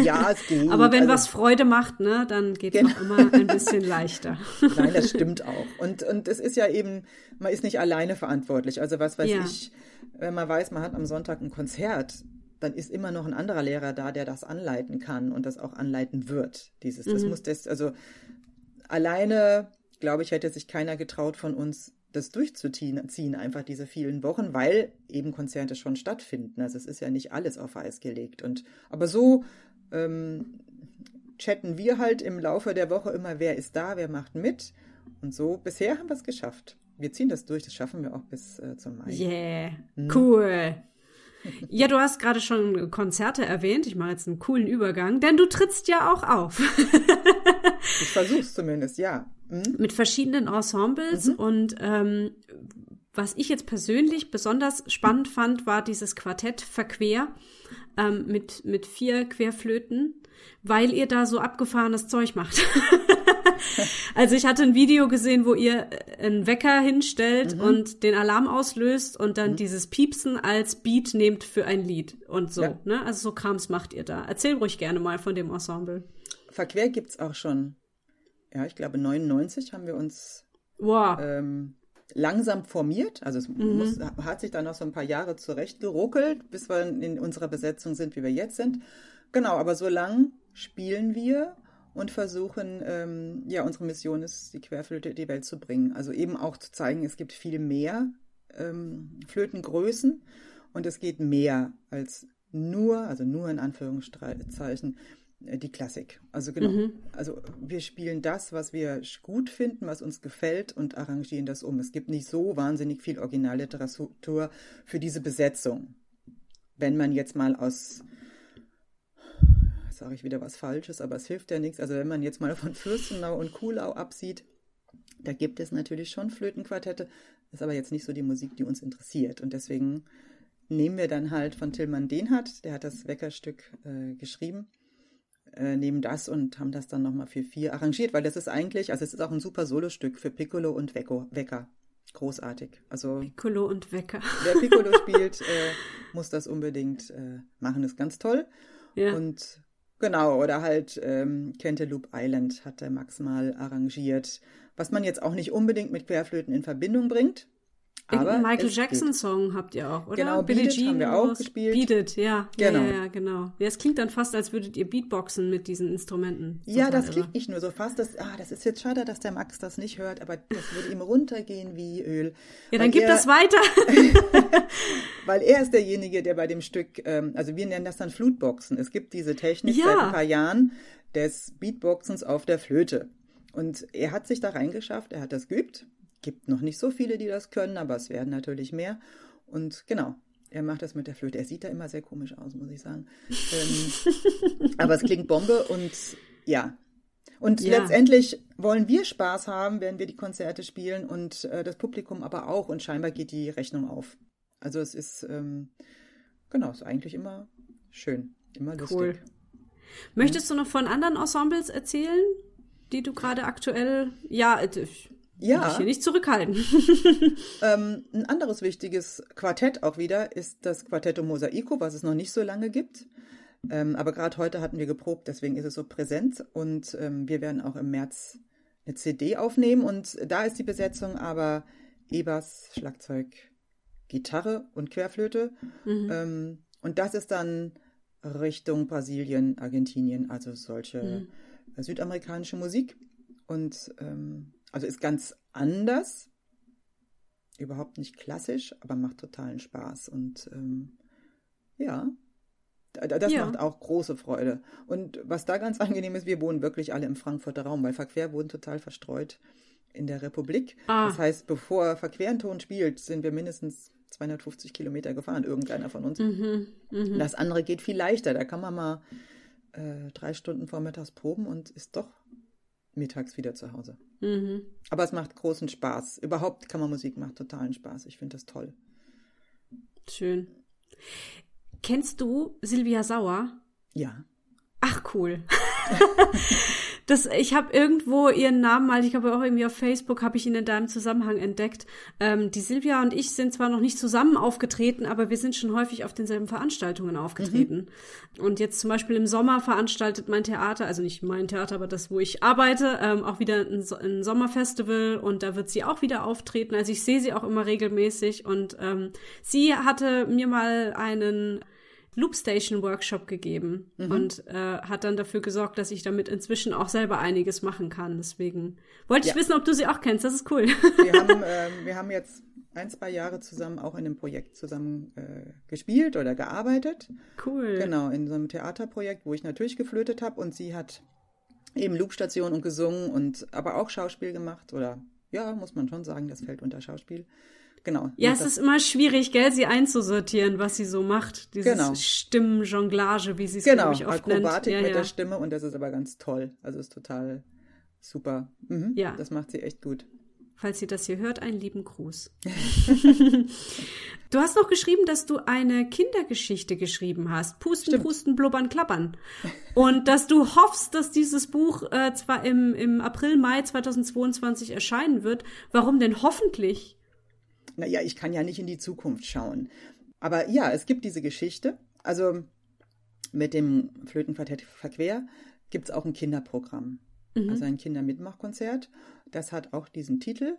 B: ja es geht.
A: aber wenn also, was Freude macht, ne, dann geht es genau. immer ein bisschen leichter.
B: Nein, das stimmt auch. Und, und es ist ja eben, man ist nicht alleine verantwortlich. Also was weiß ja. ich, wenn man weiß, man hat am Sonntag ein Konzert, dann ist immer noch ein anderer Lehrer da, der das anleiten kann und das auch anleiten wird. Dieses, mhm. das muss das, also alleine, glaube ich, hätte sich keiner getraut von uns das durchzuziehen, ziehen, einfach diese vielen Wochen, weil eben Konzerte schon stattfinden. Also es ist ja nicht alles auf Eis gelegt. Und aber so ähm, chatten wir halt im Laufe der Woche immer, wer ist da, wer macht mit. Und so bisher haben wir es geschafft. Wir ziehen das durch, das schaffen wir auch bis äh, zum Mai.
A: Yeah, mhm. cool. Ja, du hast gerade schon Konzerte erwähnt. Ich mache jetzt einen coolen Übergang, denn du trittst ja auch auf.
B: ich versuch's zumindest, ja.
A: Mhm. Mit verschiedenen Ensembles mhm. und ähm, was ich jetzt persönlich besonders spannend fand, war dieses Quartett Verquer ähm, mit, mit vier Querflöten, weil ihr da so abgefahrenes Zeug macht. also ich hatte ein Video gesehen, wo ihr einen Wecker hinstellt mhm. und den Alarm auslöst und dann mhm. dieses Piepsen als Beat nehmt für ein Lied und so. Ja. Ne? Also so Krams macht ihr da. Erzähl ruhig gerne mal von dem Ensemble.
B: Verquer gibt's auch schon. Ja, ich glaube 99 haben wir uns
A: wow.
B: ähm, langsam formiert. Also es mhm. muss, hat sich da noch so ein paar Jahre zurechtgeruckelt, bis wir in unserer Besetzung sind, wie wir jetzt sind. Genau, aber so lang spielen wir und versuchen, ähm, ja, unsere Mission ist, die Querflöte in die Welt zu bringen. Also eben auch zu zeigen, es gibt viel mehr ähm, Flötengrößen und es geht mehr als nur, also nur in Anführungszeichen, äh, die Klassik. Also genau. Mhm. Also wir spielen das, was wir gut finden, was uns gefällt und arrangieren das um. Es gibt nicht so wahnsinnig viel Originalliteratur für diese Besetzung. Wenn man jetzt mal aus sage ich wieder was Falsches, aber es hilft ja nichts. Also wenn man jetzt mal von Fürstenau und Kuhlau absieht, da gibt es natürlich schon Flötenquartette, ist aber jetzt nicht so die Musik, die uns interessiert. Und deswegen nehmen wir dann halt von Tillmann Denhardt, der hat das Weckerstück äh, geschrieben, äh, nehmen das und haben das dann nochmal für vier arrangiert, weil das ist eigentlich, also es ist auch ein super Solostück für Piccolo und Wecko, Wecker. Großartig. Also
A: Piccolo und Wecker.
B: Wer Piccolo spielt, äh, muss das unbedingt äh, machen. Ist ganz toll. Ja. Und genau, oder halt ähm, Cantaloupe Island hat der Max mal arrangiert, was man jetzt auch nicht unbedingt mit Querflöten in Verbindung bringt.
A: Aber Michael Jackson-Song habt ihr auch, oder?
B: Genau, Billie Jean haben wir auch gespielt.
A: Beat It, ja. Genau. Ja, ja, genau. Ja, es klingt dann fast, als würdet ihr Beatboxen mit diesen Instrumenten.
B: Ja, das klingt nicht nur so fast. Das, ah, das ist jetzt schade, dass der Max das nicht hört, aber das würde ihm runtergehen wie Öl.
A: Ja, dann gib er, das weiter.
B: weil er ist derjenige, der bei dem Stück, ähm, also wir nennen das dann Flutboxen. Es gibt diese Technik ja. seit ein paar Jahren des Beatboxens auf der Flöte. Und er hat sich da reingeschafft, er hat das geübt gibt noch nicht so viele, die das können, aber es werden natürlich mehr. Und genau, er macht das mit der Flöte. Er sieht da immer sehr komisch aus, muss ich sagen. ähm, aber es klingt Bombe und ja. Und ja. letztendlich wollen wir Spaß haben, wenn wir die Konzerte spielen und äh, das Publikum aber auch. Und scheinbar geht die Rechnung auf. Also es ist, ähm, genau, es ist eigentlich immer schön, immer lustig. Cool.
A: Möchtest du noch von anderen Ensembles erzählen, die du gerade aktuell, ja, äh, ja. Dich hier nicht zurückhalten.
B: ähm, ein anderes wichtiges Quartett auch wieder ist das Quartetto Mosaico, was es noch nicht so lange gibt. Ähm, aber gerade heute hatten wir geprobt, deswegen ist es so präsent. Und ähm, wir werden auch im März eine CD aufnehmen. Und da ist die Besetzung aber Ebers, Schlagzeug, Gitarre und Querflöte. Mhm. Ähm, und das ist dann Richtung Brasilien, Argentinien, also solche mhm. südamerikanische Musik. Und ähm, also ist ganz anders, überhaupt nicht klassisch, aber macht totalen Spaß. Und ähm, ja, das ja. macht auch große Freude. Und was da ganz angenehm ist, wir wohnen wirklich alle im Frankfurter Raum, weil Verquer wurden total verstreut in der Republik. Ah. Das heißt, bevor Verquer einen Ton spielt, sind wir mindestens 250 Kilometer gefahren, irgendeiner von uns. Mhm, mh. Das andere geht viel leichter. Da kann man mal äh, drei Stunden vormittags proben und ist doch mittags wieder zu Hause. Mhm. Aber es macht großen Spaß. Überhaupt Kammermusik macht totalen Spaß. Ich finde das toll.
A: Schön. Kennst du Silvia Sauer?
B: Ja.
A: Ach cool. das, ich habe irgendwo ihren Namen mal, ich glaube auch irgendwie auf Facebook, habe ich ihn in deinem Zusammenhang entdeckt. Ähm, die Silvia und ich sind zwar noch nicht zusammen aufgetreten, aber wir sind schon häufig auf denselben Veranstaltungen aufgetreten. Mhm. Und jetzt zum Beispiel im Sommer veranstaltet mein Theater, also nicht mein Theater, aber das, wo ich arbeite, ähm, auch wieder ein, ein, Sommerfestival und da wird sie auch wieder auftreten. Also ich sehe sie auch immer regelmäßig und ähm, sie hatte mir mal einen Loopstation Workshop gegeben mhm. und äh, hat dann dafür gesorgt, dass ich damit inzwischen auch selber einiges machen kann. Deswegen wollte ich ja. wissen, ob du sie auch kennst. Das ist cool.
B: Wir haben, äh, wir haben jetzt ein, zwei Jahre zusammen auch in einem Projekt zusammen äh, gespielt oder gearbeitet.
A: Cool.
B: Genau, in so einem Theaterprojekt, wo ich natürlich geflötet habe und sie hat eben Loopstation und gesungen und aber auch Schauspiel gemacht oder ja, muss man schon sagen, das fällt unter Schauspiel. Genau.
A: Ja, es ist immer schwierig, gell, sie einzusortieren, was sie so macht. Dieses genau. Stimmenjonglage, wie sie es,
B: genau,
A: ich, oft
B: Akrobatik
A: nennt.
B: mit ja. der Stimme und das ist aber ganz toll. Also ist total super. Mhm, ja. Das macht sie echt gut.
A: Falls sie das hier hört, einen lieben Gruß. du hast noch geschrieben, dass du eine Kindergeschichte geschrieben hast. Pusten, Stimmt. Pusten, Blubbern, Klappern. Und dass du hoffst, dass dieses Buch äh, zwar im, im April, Mai 2022 erscheinen wird. Warum denn hoffentlich?
B: Naja, ich kann ja nicht in die Zukunft schauen. Aber ja, es gibt diese Geschichte. Also mit dem Flötenquartett Verquer gibt es auch ein Kinderprogramm. Mhm. Also ein Kindermitmachkonzert. Das hat auch diesen Titel.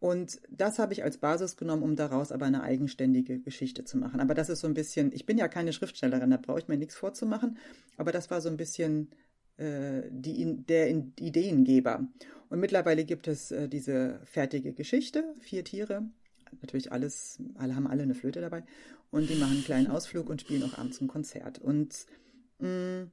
B: Und das habe ich als Basis genommen, um daraus aber eine eigenständige Geschichte zu machen. Aber das ist so ein bisschen, ich bin ja keine Schriftstellerin, da brauche ich mir nichts vorzumachen. Aber das war so ein bisschen äh, die, der Ideengeber. Und mittlerweile gibt es äh, diese fertige Geschichte, vier Tiere. Natürlich alles, alle haben alle eine Flöte dabei. Und die machen einen kleinen Ausflug und spielen auch abends ein Konzert. Und mh, mm,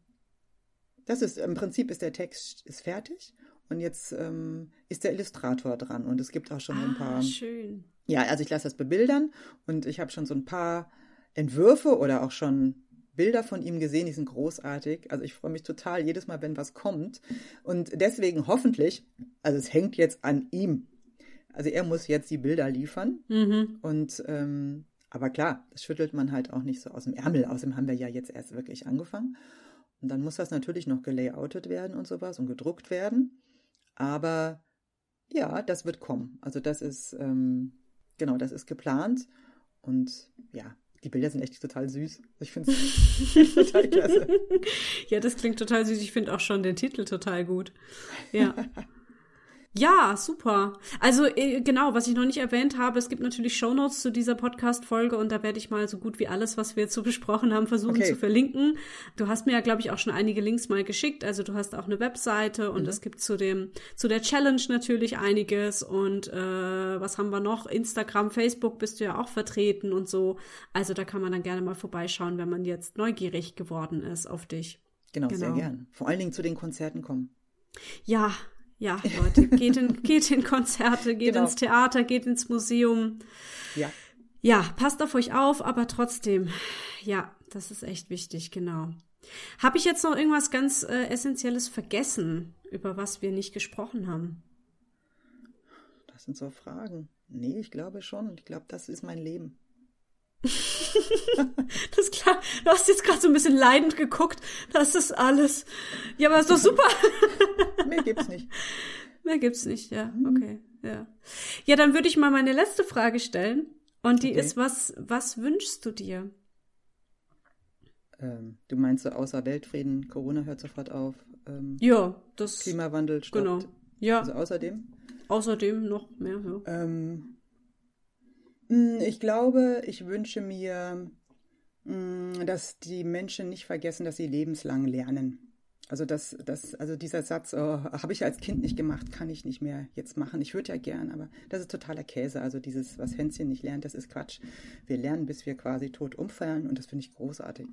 B: das ist, im Prinzip ist der Text ist fertig. Und jetzt ähm, ist der Illustrator dran und es gibt auch schon
A: ah,
B: ein paar.
A: Schön.
B: Ja, also ich lasse das bebildern und ich habe schon so ein paar Entwürfe oder auch schon Bilder von ihm gesehen, die sind großartig. Also ich freue mich total jedes Mal, wenn was kommt. Und deswegen hoffentlich, also es hängt jetzt an ihm. Also er muss jetzt die Bilder liefern. Mhm. Und ähm, aber klar, das schüttelt man halt auch nicht so aus dem Ärmel. Außerdem haben wir ja jetzt erst wirklich angefangen. Und dann muss das natürlich noch gelayoutet werden und sowas und gedruckt werden. Aber ja, das wird kommen. Also das ist, ähm, genau, das ist geplant. Und ja, die Bilder sind echt total süß. Ich finde es total klasse.
A: Ja, das klingt total süß. Ich finde auch schon den Titel total gut. Ja. Ja, super. Also äh, genau, was ich noch nicht erwähnt habe, es gibt natürlich Shownotes zu dieser Podcast-Folge und da werde ich mal so gut wie alles, was wir jetzt so besprochen haben, versuchen okay. zu verlinken. Du hast mir ja, glaube ich, auch schon einige Links mal geschickt. Also du hast auch eine Webseite und mhm. es gibt zu dem zu der Challenge natürlich einiges und äh, was haben wir noch? Instagram, Facebook bist du ja auch vertreten und so. Also da kann man dann gerne mal vorbeischauen, wenn man jetzt neugierig geworden ist auf dich.
B: Genau, genau. sehr gern. Vor allen Dingen zu den Konzerten kommen.
A: Ja, ja, Leute, geht in, geht in Konzerte, geht genau. ins Theater, geht ins Museum.
B: Ja.
A: Ja, passt auf euch auf, aber trotzdem, ja, das ist echt wichtig, genau. Habe ich jetzt noch irgendwas ganz äh, Essentielles vergessen, über was wir nicht gesprochen haben?
B: Das sind so Fragen. Nee, ich glaube schon. Ich glaube, das ist mein Leben.
A: das ist klar. Du hast jetzt gerade so ein bisschen leidend geguckt. Das ist alles. Ja, aber ist doch super.
B: Mehr gibt's nicht.
A: Mehr gibt's nicht, ja. Okay, ja. Ja, dann würde ich mal meine letzte Frage stellen. Und die okay. ist, was, was wünschst du dir?
B: Ähm, du meinst so außer Weltfrieden, Corona hört sofort auf.
A: Ähm, ja, das.
B: Klimawandel stoppt.
A: Genau. Ja.
B: Also außerdem?
A: Außerdem noch mehr,
B: ja. Ähm, hm, ich glaube, ich wünsche mir, hm, dass die Menschen nicht vergessen, dass sie lebenslang lernen. Also das, das, also dieser Satz, oh, habe ich als Kind nicht gemacht, kann ich nicht mehr jetzt machen. Ich würde ja gern, aber das ist totaler Käse. Also dieses, was Hänschen nicht lernt, das ist Quatsch. Wir lernen, bis wir quasi tot umfallen und das finde ich großartig.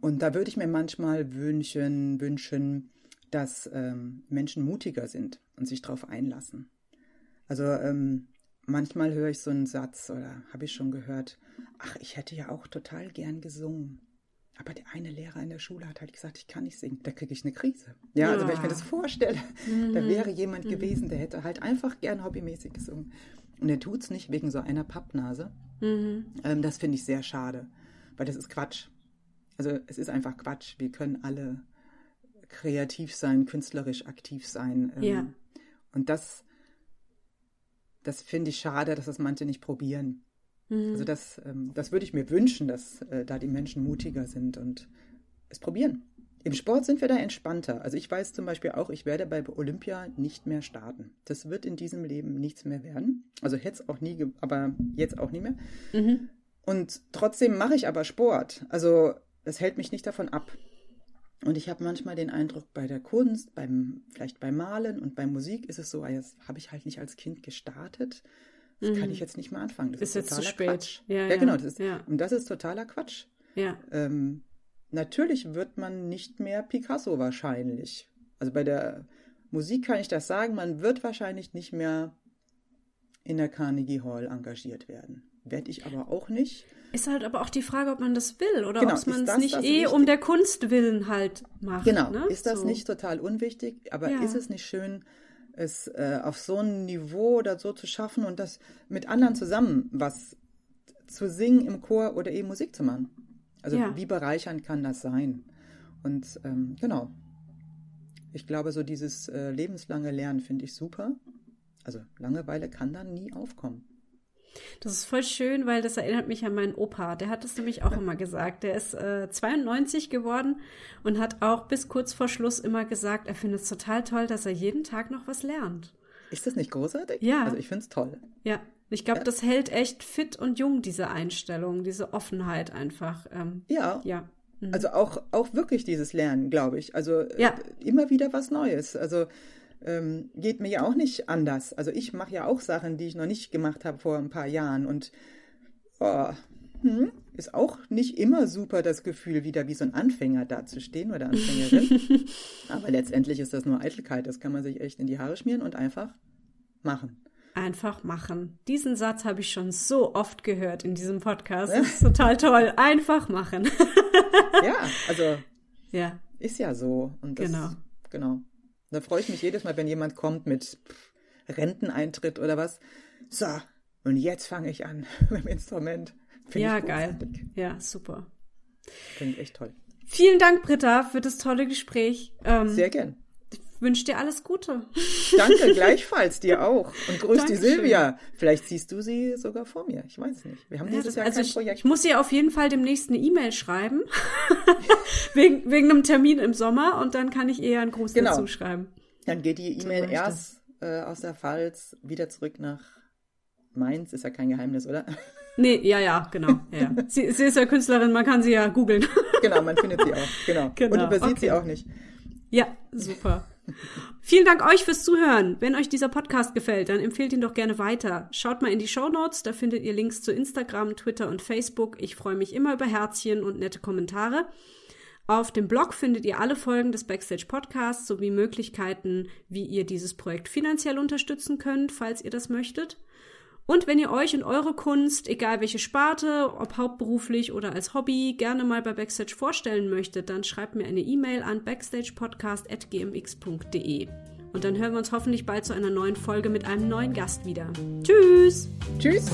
B: Und da würde ich mir manchmal wünschen, wünschen, dass ähm, Menschen mutiger sind und sich darauf einlassen. Also ähm, manchmal höre ich so einen Satz oder habe ich schon gehört, ach, ich hätte ja auch total gern gesungen. Aber der eine Lehrer in der Schule hat halt gesagt, ich kann nicht singen. Da kriege ich eine Krise. Ja, ja, also wenn ich mir das vorstelle, mhm. da wäre jemand mhm. gewesen, der hätte halt einfach gern hobbymäßig gesungen. Und er tut es nicht wegen so einer Pappnase. Mhm. Ähm, das finde ich sehr schade, weil das ist Quatsch. Also es ist einfach Quatsch. Wir können alle kreativ sein, künstlerisch aktiv sein.
A: Ähm, ja.
B: Und das das finde ich schade, dass das manche nicht probieren. Mhm. Also das, ähm, das würde ich mir wünschen, dass äh, da die Menschen mutiger sind und es probieren. Im Sport sind wir da entspannter. Also ich weiß zum Beispiel auch, ich werde bei Olympia nicht mehr starten. Das wird in diesem Leben nichts mehr werden. Also hätte es auch nie, aber jetzt auch nie mehr. Mhm. Und trotzdem mache ich aber Sport. Also das hält mich nicht davon ab. Und ich habe manchmal den Eindruck, bei der Kunst, beim, vielleicht beim Malen und bei Musik ist es so, jetzt habe ich halt nicht als Kind gestartet. Das mhm. kann ich jetzt nicht mehr anfangen. Das
A: ist, ist jetzt zu spät.
B: Quatsch.
A: Ja,
B: ja, genau. Das ist, ja. Und das ist totaler Quatsch.
A: Ja.
B: Ähm, natürlich wird man nicht mehr Picasso wahrscheinlich. Also bei der Musik kann ich das sagen, man wird wahrscheinlich nicht mehr in der Carnegie Hall engagiert werden. Werde ich aber auch nicht.
A: Ist halt aber auch die Frage, ob man das will oder genau, ob man es nicht eh wichtig? um der Kunst willen halt macht.
B: Genau,
A: ne?
B: ist das so. nicht total unwichtig, aber ja. ist es nicht schön, es äh, auf so ein Niveau oder so zu schaffen und das mit anderen zusammen was zu singen im Chor oder eben Musik zu machen? Also ja. wie bereichernd kann das sein? Und ähm, genau, ich glaube, so dieses äh, lebenslange Lernen finde ich super. Also Langeweile kann dann nie aufkommen.
A: Das ist voll schön, weil das erinnert mich an meinen Opa. Der hat es nämlich auch immer gesagt. Der ist äh, 92 geworden und hat auch bis kurz vor Schluss immer gesagt, er findet es total toll, dass er jeden Tag noch was lernt.
B: Ist das nicht großartig?
A: Ja.
B: Also ich finde es toll.
A: Ja. Ich glaube, ja. das hält echt fit und jung, diese Einstellung, diese Offenheit einfach. Ähm,
B: ja. Ja. Mhm. Also auch, auch wirklich dieses Lernen, glaube ich. Also ja. äh, immer wieder was Neues. Also ähm, geht mir ja auch nicht anders. Also ich mache ja auch Sachen, die ich noch nicht gemacht habe vor ein paar Jahren und oh, hm, ist auch nicht immer super das Gefühl, wieder wie so ein Anfänger dazustehen oder Anfängerin. Aber letztendlich ist das nur Eitelkeit. Das kann man sich echt in die Haare schmieren und einfach machen.
A: Einfach machen. Diesen Satz habe ich schon so oft gehört in diesem Podcast. Das ist total toll. Einfach machen.
B: ja, also ja. ist ja so. Und das, genau. Genau. Da freue ich mich jedes Mal, wenn jemand kommt mit Renteneintritt oder was. So, und jetzt fange ich an mit dem Instrument.
A: Find ja, geil. Ja, super.
B: Finde ich echt toll.
A: Vielen Dank, Britta, für das tolle Gespräch.
B: Ähm, Sehr gern.
A: Wünsche dir alles Gute.
B: Danke, gleichfalls dir auch. Und grüß Dankeschön. die Silvia. Vielleicht siehst du sie sogar vor mir. Ich weiß nicht. Wir haben ja, dieses Jahr also kein
A: ich,
B: Projekt.
A: Ich muss ihr auf jeden Fall demnächst eine E-Mail schreiben. wegen, wegen einem Termin im Sommer und dann kann ich eher einen Gruß genau. dazu schreiben.
B: Dann geht die E-Mail erst äh, aus der Pfalz wieder zurück nach Mainz. Ist ja kein Geheimnis, oder?
A: Nee, ja, ja, genau. Ja. sie, sie ist ja Künstlerin, man kann sie ja googeln.
B: genau, man findet sie auch. Genau. genau. Und übersieht okay. sie auch nicht.
A: Ja, super. Vielen Dank euch fürs Zuhören. Wenn euch dieser Podcast gefällt, dann empfehlt ihn doch gerne weiter. Schaut mal in die Show Notes, da findet ihr Links zu Instagram, Twitter und Facebook. Ich freue mich immer über Herzchen und nette Kommentare. Auf dem Blog findet ihr alle Folgen des Backstage Podcasts sowie Möglichkeiten, wie ihr dieses Projekt finanziell unterstützen könnt, falls ihr das möchtet. Und wenn ihr euch und eure Kunst, egal welche Sparte, ob hauptberuflich oder als Hobby, gerne mal bei Backstage vorstellen möchtet, dann schreibt mir eine E-Mail an backstagepodcast.gmx.de. Und dann hören wir uns hoffentlich bald zu einer neuen Folge mit einem neuen Gast wieder. Tschüss!
B: Tschüss!